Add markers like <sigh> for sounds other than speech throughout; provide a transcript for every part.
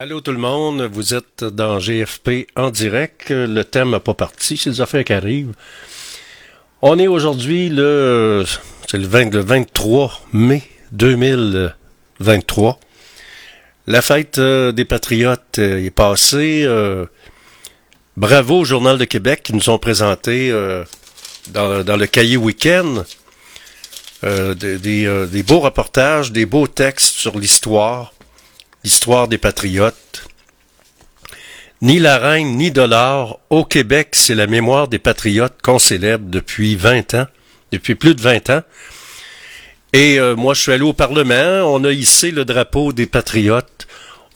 Allô tout le monde, vous êtes dans GFP en direct. Le thème n'a pas parti, c'est les affaires qui arrivent. On est aujourd'hui le, c'est le, 23 mai 2023. La fête euh, des Patriotes euh, est passée. Euh, bravo au Journal de Québec qui nous ont présenté dans, le cahier week-end des, des beaux reportages, des beaux textes sur l'histoire l'histoire des patriotes. Ni la reine ni dollar, au Québec, c'est la mémoire des patriotes qu'on célèbre depuis 20 ans, depuis plus de 20 ans. Et euh, moi, je suis allé au Parlement, on a hissé le drapeau des patriotes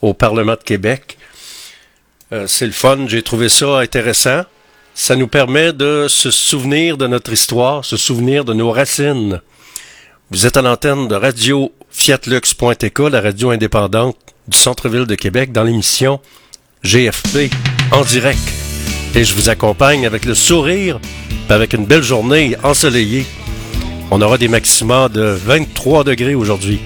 au Parlement de Québec. Euh, c'est le fun, j'ai trouvé ça intéressant. Ça nous permet de se souvenir de notre histoire, se souvenir de nos racines. Vous êtes à l'antenne de radio fiatlux.tk, la radio indépendante du centre-ville de Québec dans l'émission GFP en direct. Et je vous accompagne avec le sourire, avec une belle journée ensoleillée. On aura des maximums de 23 degrés aujourd'hui.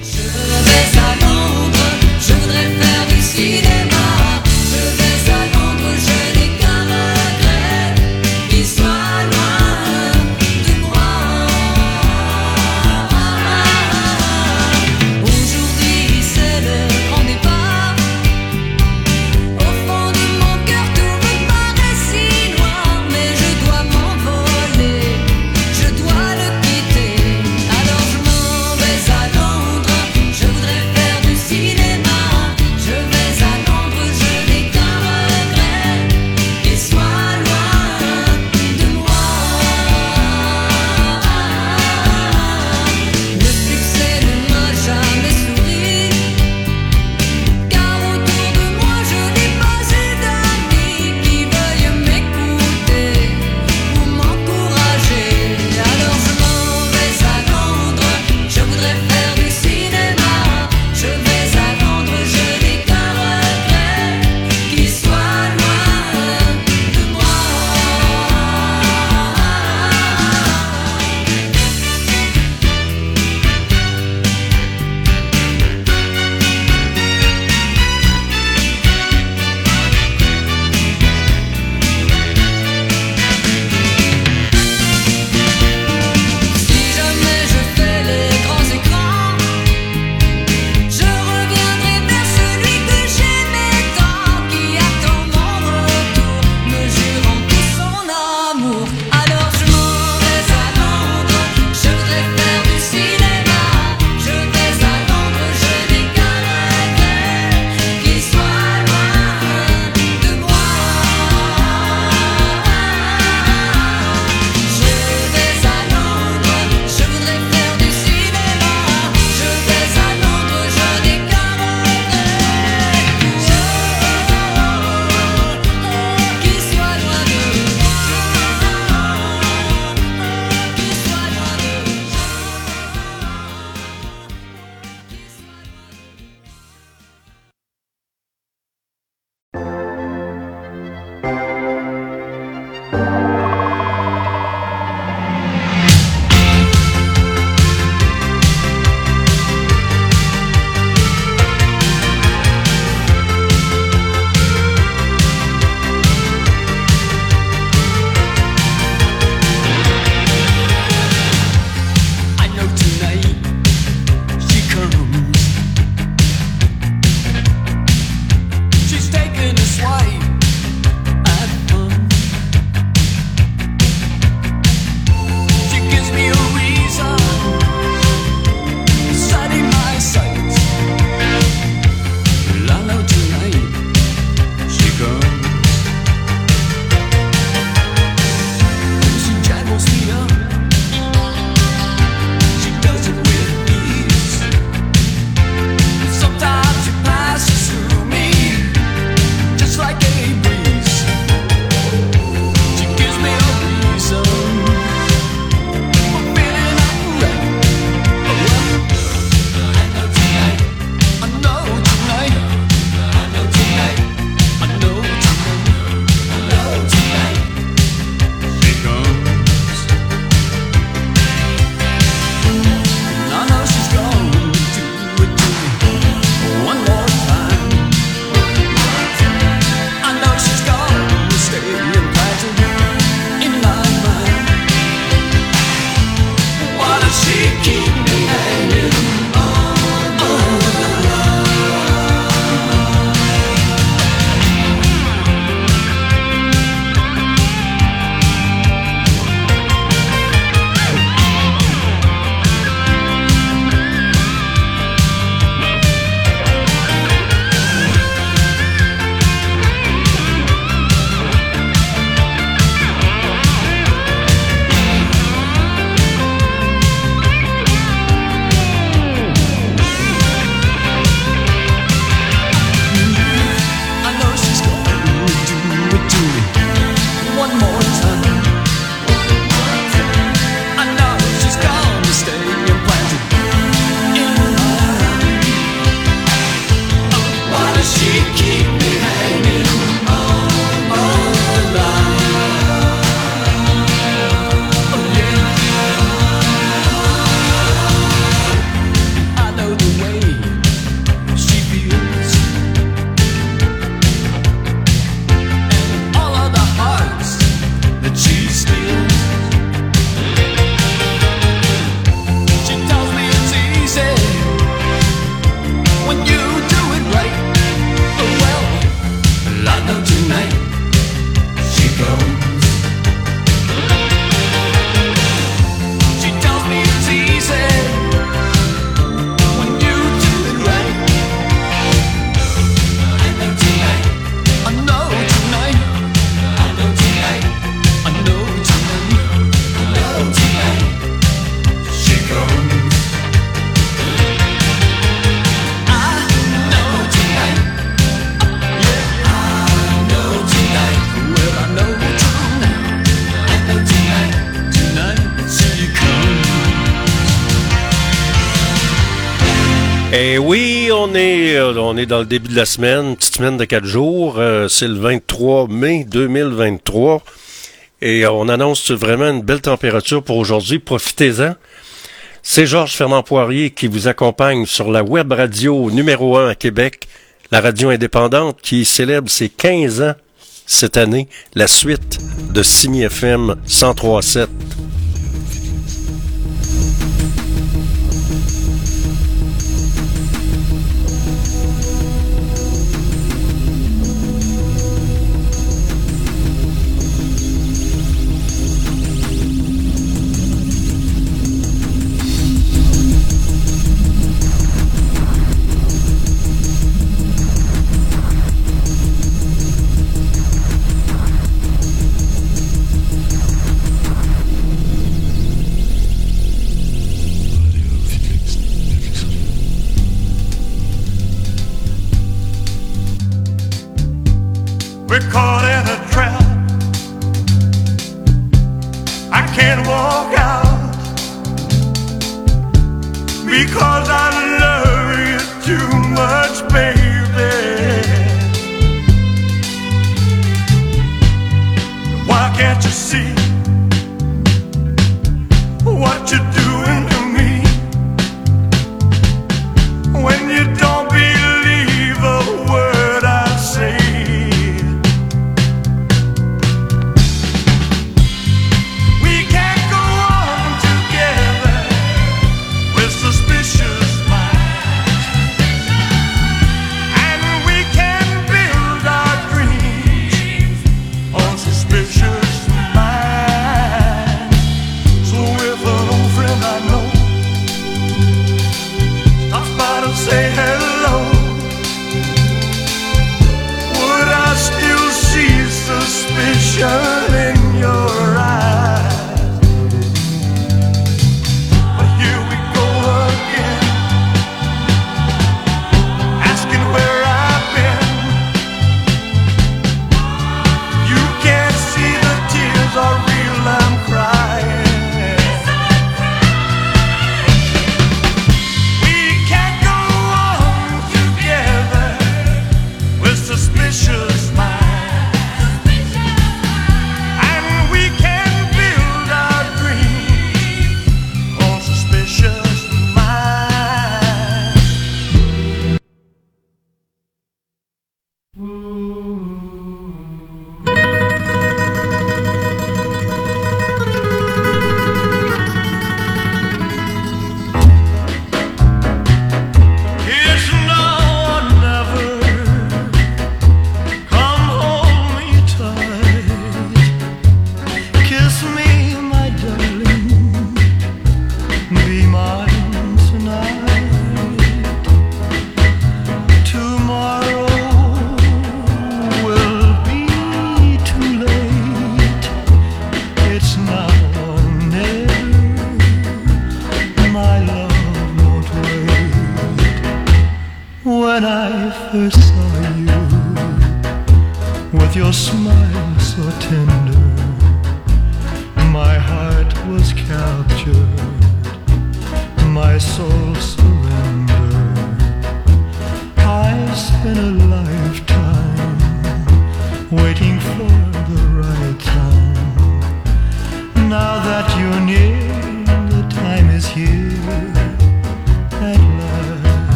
Eh oui, on est, euh, on est dans le début de la semaine, petite semaine de quatre jours. Euh, c'est le 23 mai 2023. Et on annonce vraiment une belle température pour aujourd'hui. Profitez-en. C'est Georges Fernand Poirier qui vous accompagne sur la web radio numéro 1 à Québec, la radio indépendante qui célèbre ses 15 ans cette année, la suite de Simi FM 1037.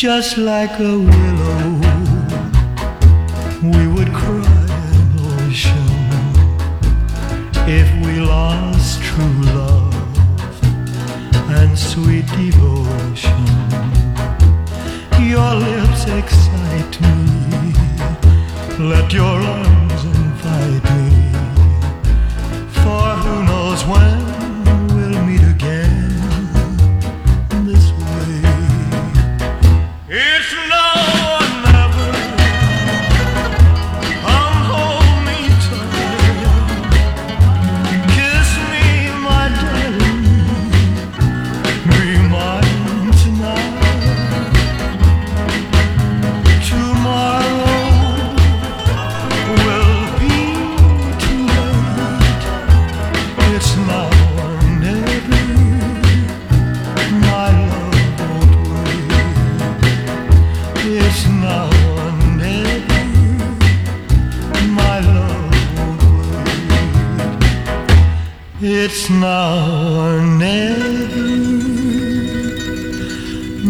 Just like a willow, we would cry an ocean if we lost true love and sweet devotion. Your lips excite me, let your arms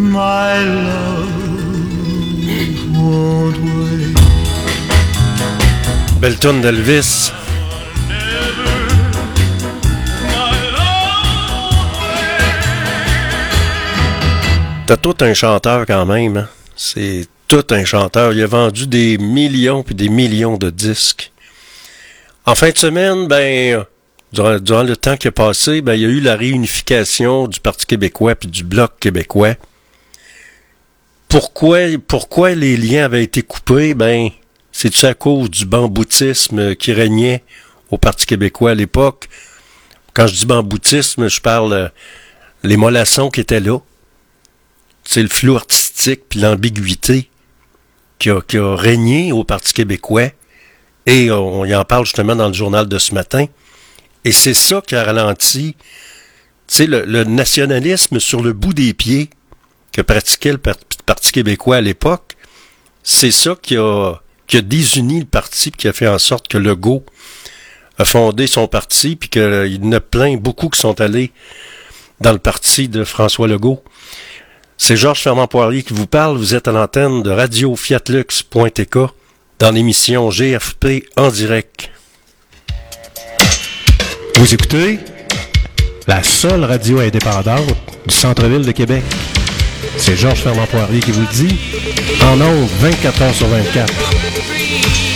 my love d'Elvis. T'as tout un chanteur quand même. Hein? C'est tout un chanteur. Il a vendu des millions puis des millions de disques. En fin de semaine, ben, durant, le temps qui a passé, ben, il y a eu la réunification du Parti québécois puis du Bloc québécois. Pourquoi, pourquoi les liens avaient été coupés? Ben, c'est à cause du bamboutisme qui régnait au Parti québécois à l'époque? Quand je dis bamboutisme, je parle euh, les mollassons qui étaient là. C'est le flou artistique puis l'ambiguïté qui a, qui a régné au Parti québécois. Et on, y en parle justement dans le journal de ce matin. Et c'est ça qui a ralenti tu le, le nationalisme sur le bout des pieds que pratiquait le Parti québécois à l'époque. C'est ça qui a, qui a désuni le parti, qui a fait en sorte que Legault a fondé son parti, puis qu'il y en a plein, beaucoup qui sont allés dans le parti de François Legault. C'est Georges Fermand-Poirier qui vous parle. Vous êtes à l'antenne de Radio Fiatlux.tk dans l'émission GFP en direct. Vous écoutez la seule radio indépendante du centre-ville de Québec. C'est Georges Fermand Poirier qui vous dit. En ondes, 24 heures sur 24.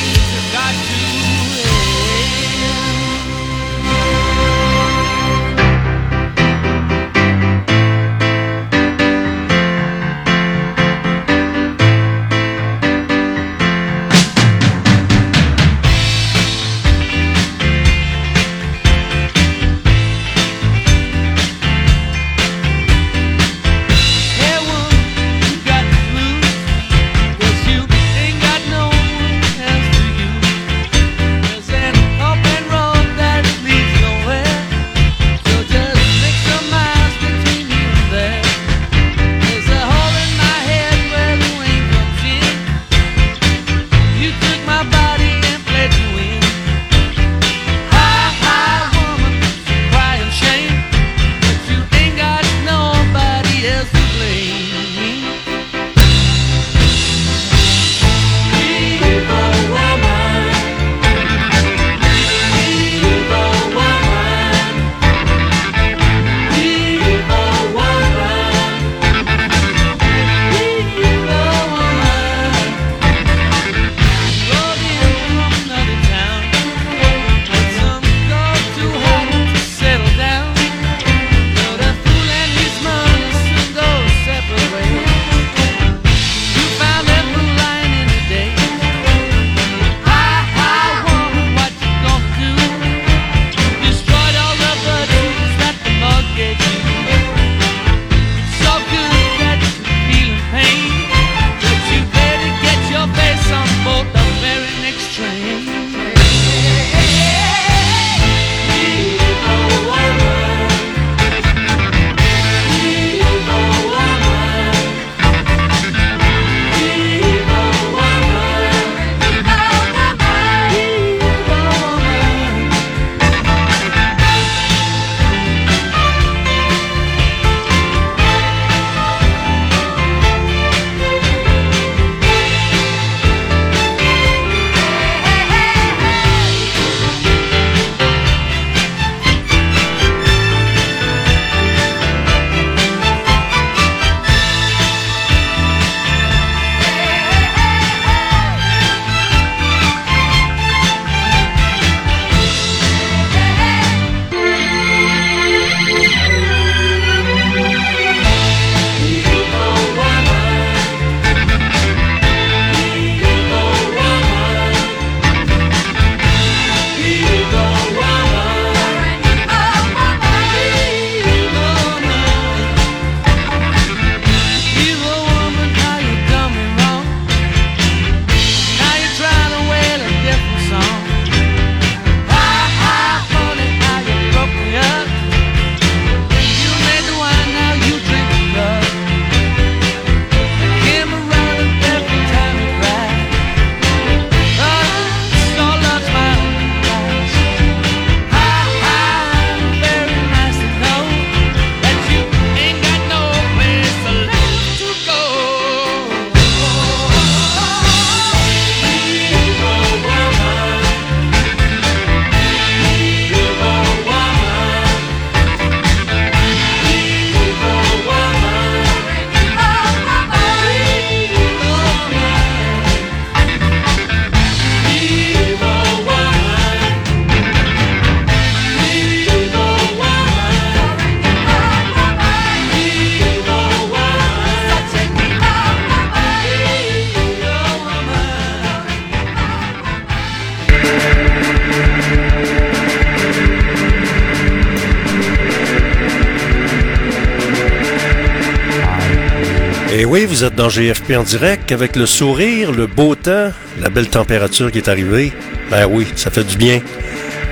dans GFP en direct avec le sourire, le beau temps, la belle température qui est arrivée. Ben oui, ça fait du bien.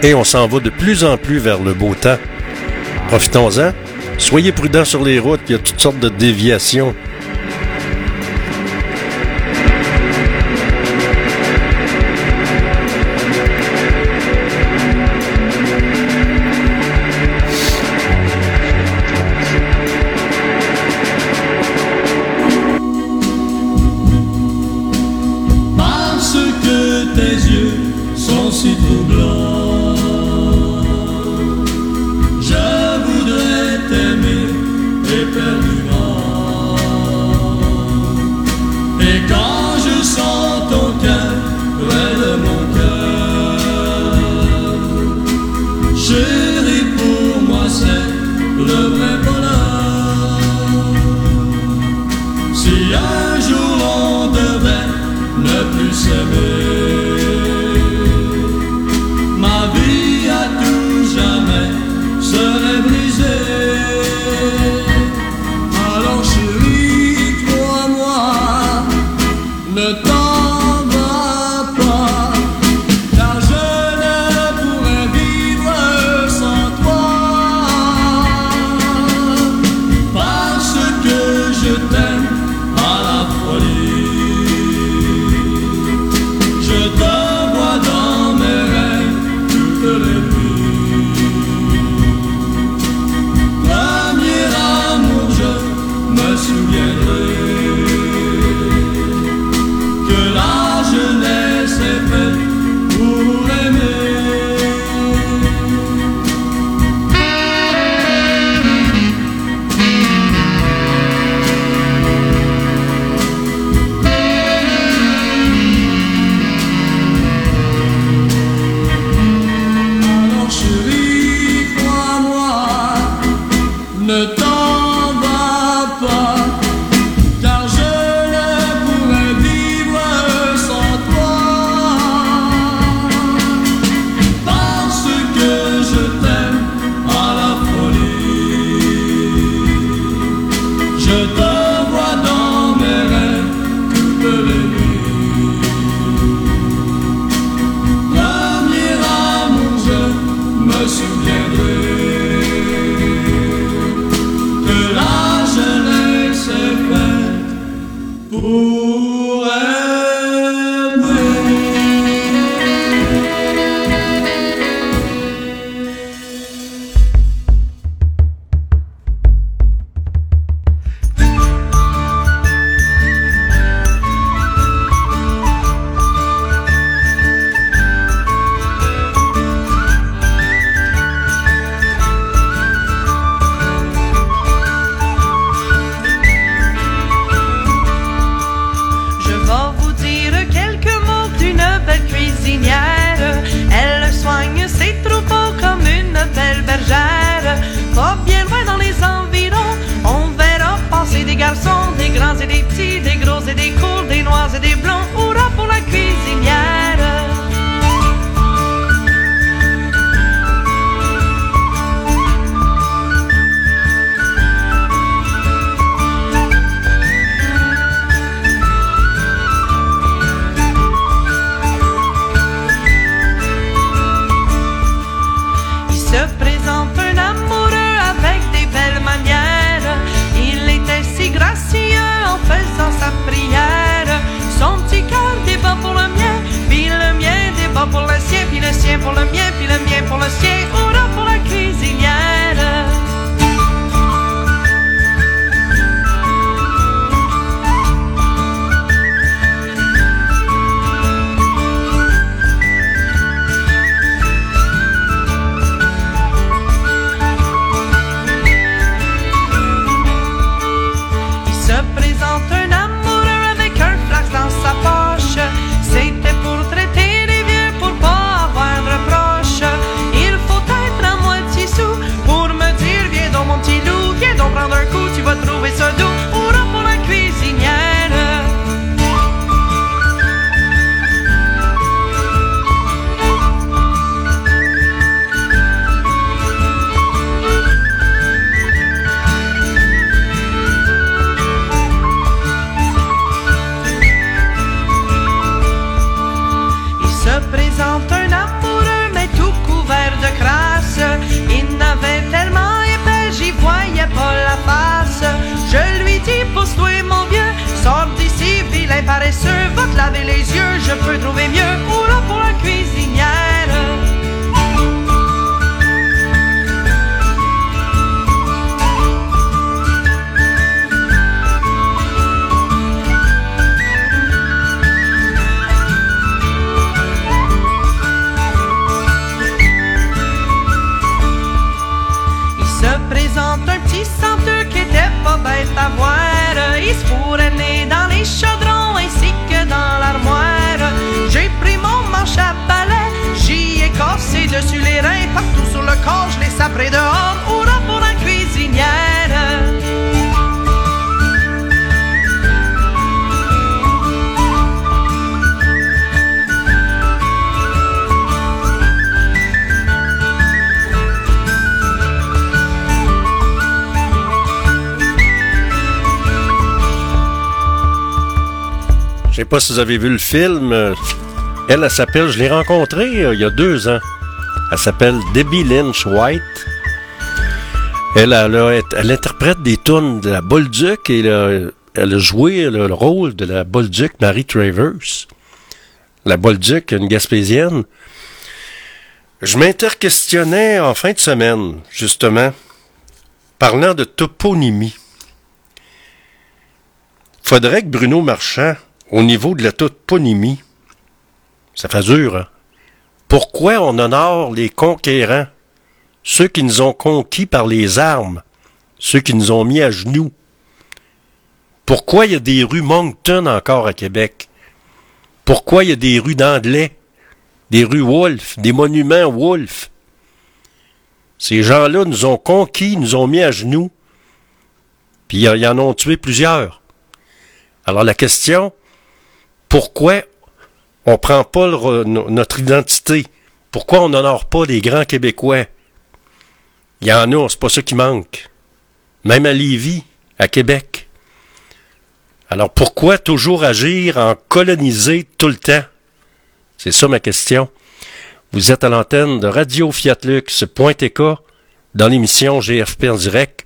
Et on s'en va de plus en plus vers le beau temps. Profitons-en. Soyez prudents sur les routes, il y a toutes sortes de déviations. Si vous avez vu le film. Elle, elle s'appelle, je l'ai rencontrée euh, il y a deux ans. Elle s'appelle Debbie Lynch White. Elle, interprète des tunes de la Bolduc et elle a- joué le, le rôle de la Bolduc Marie Travers. La Bolduc, une Gaspésienne. Je m'interquestionnais en fin de semaine, justement, parlant de toponymie. Faudrait que Bruno Marchand, au niveau de la toponymie, ça fait dur, hein? Pourquoi on honore les conquérants, ceux qui nous ont conquis par les armes, ceux qui nous ont mis à genoux? Pourquoi il y a des rues Moncton encore à Québec? Pourquoi il y a des rues d'Anglais, des rues Wolfe, des monuments Wolfe? Ces gens-là nous ont conquis, nous ont mis à genoux, puis ils en ont tué plusieurs. Alors la question, pourquoi on prend pas notre identité? Pourquoi on n'honore pas les grands Québécois? Il y en a, c'est pas ça qui manque. Même à Lévis, à Québec. Alors pourquoi toujours agir en coloniser tout le temps? C'est ça ma question. Vous êtes à l'antenne de Radio Fiatlux.tk dans l'émission GFP en direct.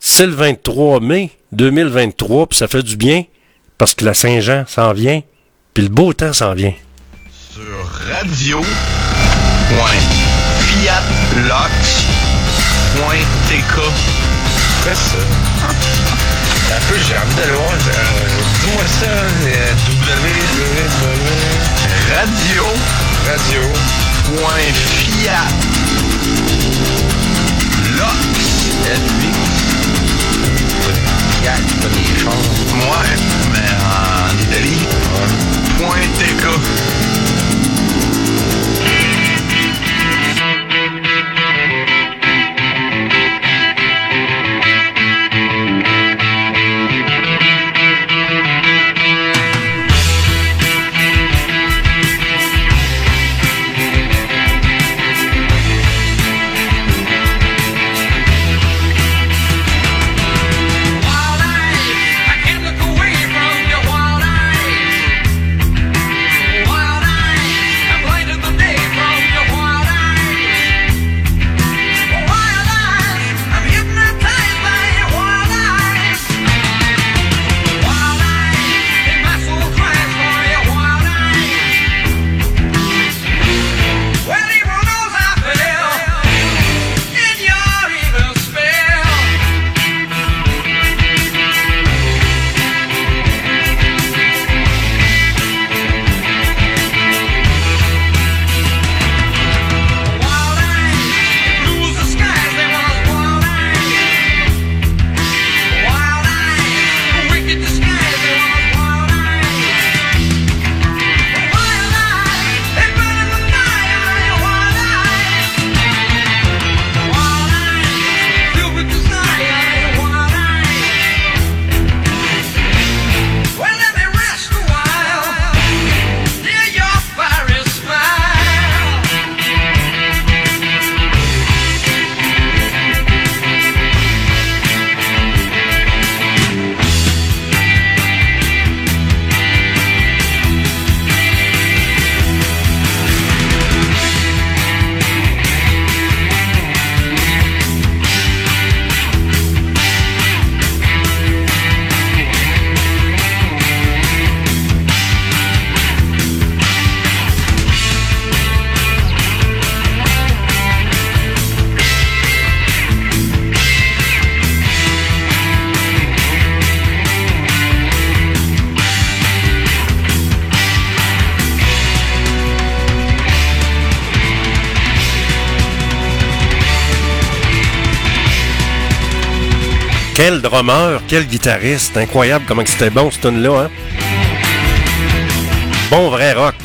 C'est le 23 mai 2023, puis ça fait du bien parce que la Saint-Jean s'en vient, puis le beau temps s'en vient. sur radio.fiatlox.tk. Fais ça. Un peu, j'ai envie d'aller voir. euh, Dis-moi ça, euh, www. Radio. Radio. Point fiat. Lox. Ouais, mais en Italie. Point. Wild Quel drummer, quel guitariste. Incroyable comment c'était bon, ce tune-là. Hein? Bon vrai rock.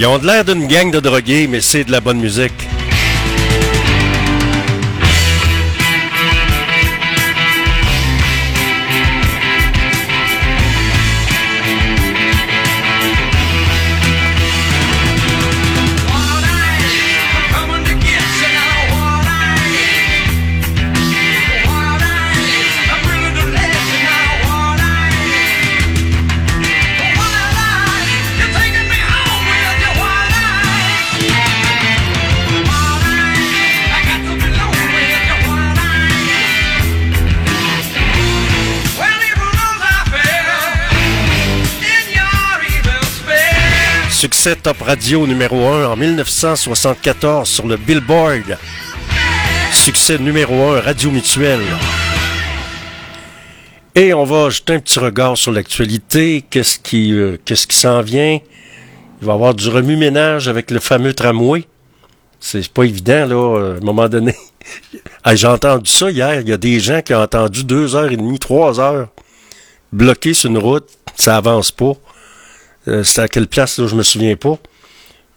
Ils ont de l'air d'une gang de drogués, mais c'est de la bonne musique. Succès Top Radio numéro 1 en 1974 sur le Billboard. Succès numéro 1 Radio Mutuelle. Et on va jeter un petit regard sur l'actualité. Qu'est-ce qui, euh, qu'est-ce qui s'en vient? Il va y avoir du remue-ménage avec le fameux tramway. C'est pas évident, là, à un moment donné. <laughs> J'ai entendu ça hier. Il y a des gens qui ont entendu deux heures et demie, trois heures bloqués sur une route. Ça avance pas. Euh, c'est à quelle place, là, je me souviens pas.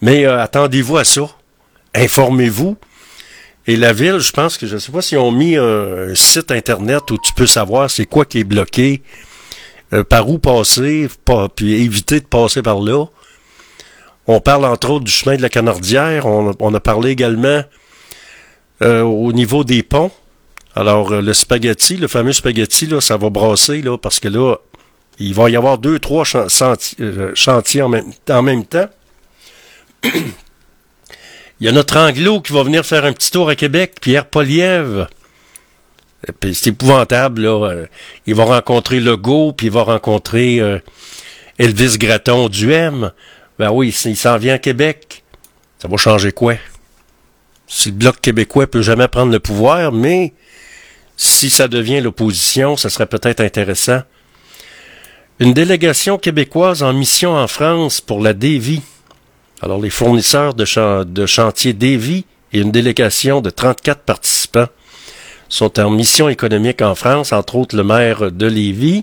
Mais euh, attendez-vous à ça. Informez-vous. Et la ville, je pense que je ne sais pas s'ils ont mis un, site internet où tu peux savoir c'est quoi qui est bloqué, euh, par où passer, pas- puis éviter de passer par là. On parle entre autres du chemin de la Canardière. On, on a parlé également euh, au niveau des ponts. Alors, le spaghetti, le fameux spaghetti, là, ça va brasser, là, parce que là, il va y avoir deux, trois chanti- euh, chantiers en même, temps. <clears throat> Il y a notre anglo qui va venir faire un petit tour à Québec, Pierre Poliev. Puis C'est épouvantable, là. Euh, Il va rencontrer Legault, puis il va rencontrer euh, Elvis Gratton du. Ben oui, il s'en vient à Québec. Ça va changer quoi? Si le Bloc québécois peut jamais prendre le pouvoir, mais si ça devient l'opposition, ça serait peut-être intéressant. Une délégation québécoise en mission en France pour la Davy. Alors, les fournisseurs de, chan- de et une délégation de 34 participants sont en mission économique en France, entre autres le maire de Lévis.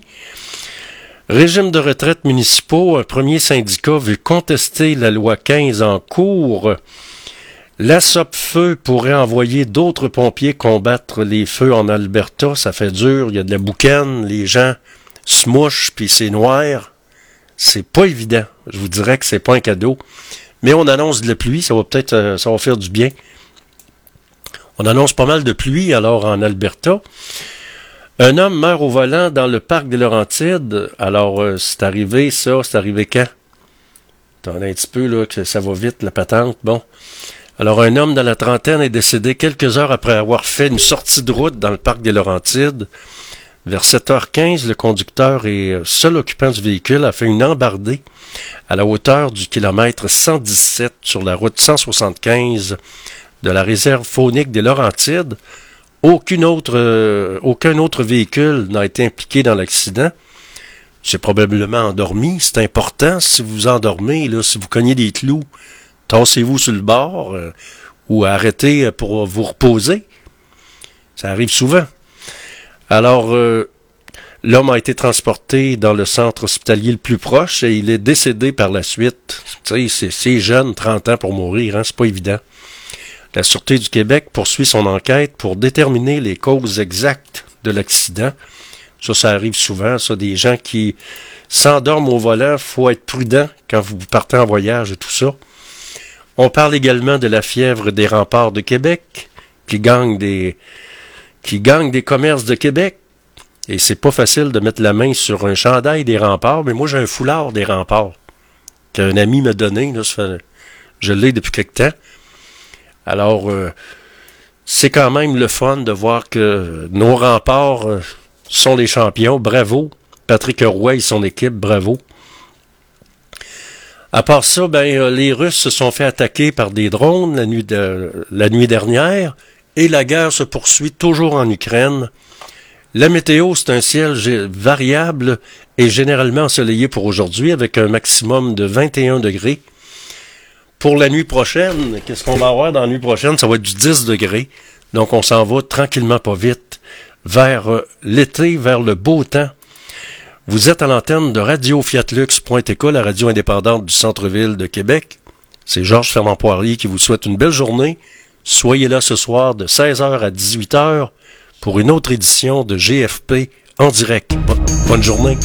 Régime de retraite municipaux, un premier syndicat veut contester la loi 15 en cours. La Feu pourrait envoyer d'autres pompiers combattre les feux en Alberta. Ça fait dur, il y a de la boucane, les gens se puis c'est noir. C'est pas évident. Je vous dirais que c'est pas un cadeau. Mais on annonce de la pluie, ça va peut-être euh, ça va faire du bien. On annonce pas mal de pluie alors en Alberta. Un homme meurt au volant dans le parc des Laurentides. Alors, euh, c'est arrivé ça, c'est arrivé quand? Attendez un petit peu, là, que ça va vite, la patente. Bon. Alors, un homme dans la trentaine est décédé quelques heures après avoir fait une sortie de route dans le parc des Laurentides. Vers 7h15, le conducteur et euh, seul occupant du véhicule a fait une embardée à la hauteur du kilomètre 117 sur la route 175 de la réserve faunique des Laurentides. Euh, aucun autre véhicule n'a été impliqué dans l'accident. C'est probablement endormi. C'est important si vous endormez, si vous cognez des clous, tassez-vous sur le bord euh, ou arrêtez pour vous reposer. Ça arrive souvent. Alors, euh, l'homme a été transporté dans le centre hospitalier le plus proche et il est décédé par la suite. Tu sais, c'est- jeune, 30 ans pour mourir, hein, c'est pas évident. La Sûreté du Québec poursuit son enquête pour déterminer les causes exactes de l'accident. Ça, ça arrive souvent, ça, des gens qui s'endorment au volant, faut être prudent quand vous partez en voyage et tout ça. On parle également de la fièvre des remparts de Québec, qui gagne des, qui gagne des commerces de Québec. Et c'est pas facile de mettre la main sur un chandail des remparts, mais moi j'ai un foulard des remparts qu'un ami m'a donné. Je l'ai depuis quelque temps. Alors, euh, c'est quand même le fun de voir que nos remparts euh, sont les champions. Bravo. Patrick Roy et son équipe, bravo. À part ça, ben, euh, les Russes se sont fait attaquer par des drones la nuit, de- la nuit dernière et la guerre se poursuit toujours en Ukraine. La météo, c'est un ciel variable et généralement ensoleillé pour aujourd'hui avec un maximum de 21 degrés. Pour la nuit prochaine, qu'est-ce qu'on va avoir dans la nuit prochaine? Ça va être du 10 degrés. Donc on s'en va tranquillement pas vite vers euh, l'été, vers le beau temps. Vous êtes à l'antenne de Radio Fiatlux.tk, la radio indépendante du centre-ville de Québec. C'est Georges Fernand Poirier qui vous souhaite une belle journée. Soyez là ce soir de 16h à 18h pour une autre édition de GFP en direct. Bo- Bonne journée.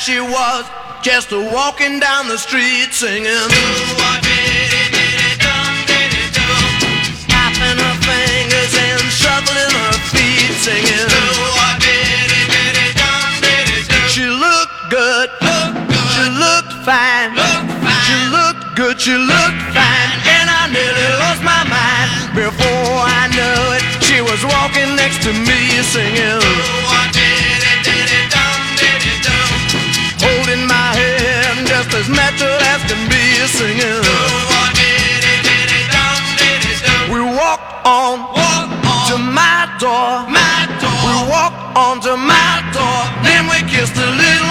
She was, just a walking down the street singing. Tapping her fingers and shuffling her feet singing. She looked good, she looked fine, she looked good, she looked fine, and I nearly lost my mind. Before I knew it, she was walking next to me singing. As natural as can be singing. We walk on, to my door. We walk on to my door. Then we kissed a little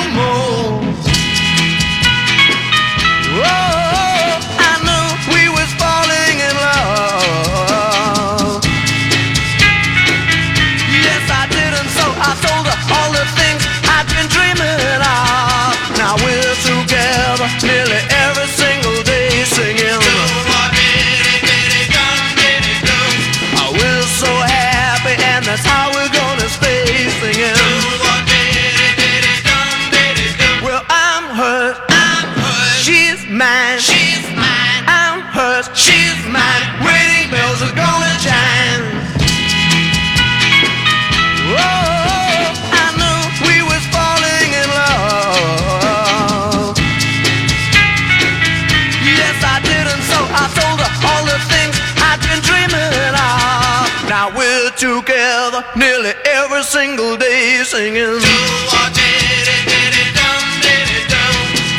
single day singing.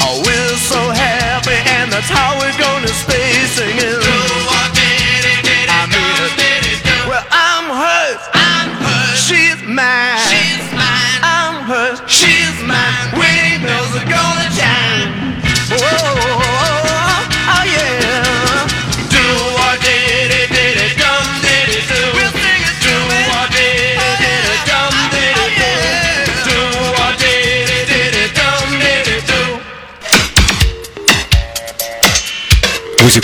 Oh, we're so happy, and that's how we're gonna stay singing. I mean. Well, I'm hers. She's mine. I'm hers. She's mine. Wedding bells are gonna chime.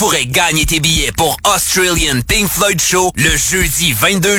Pourrais gagner tes billets pour Australian Pink Floyd Show le jeudi 22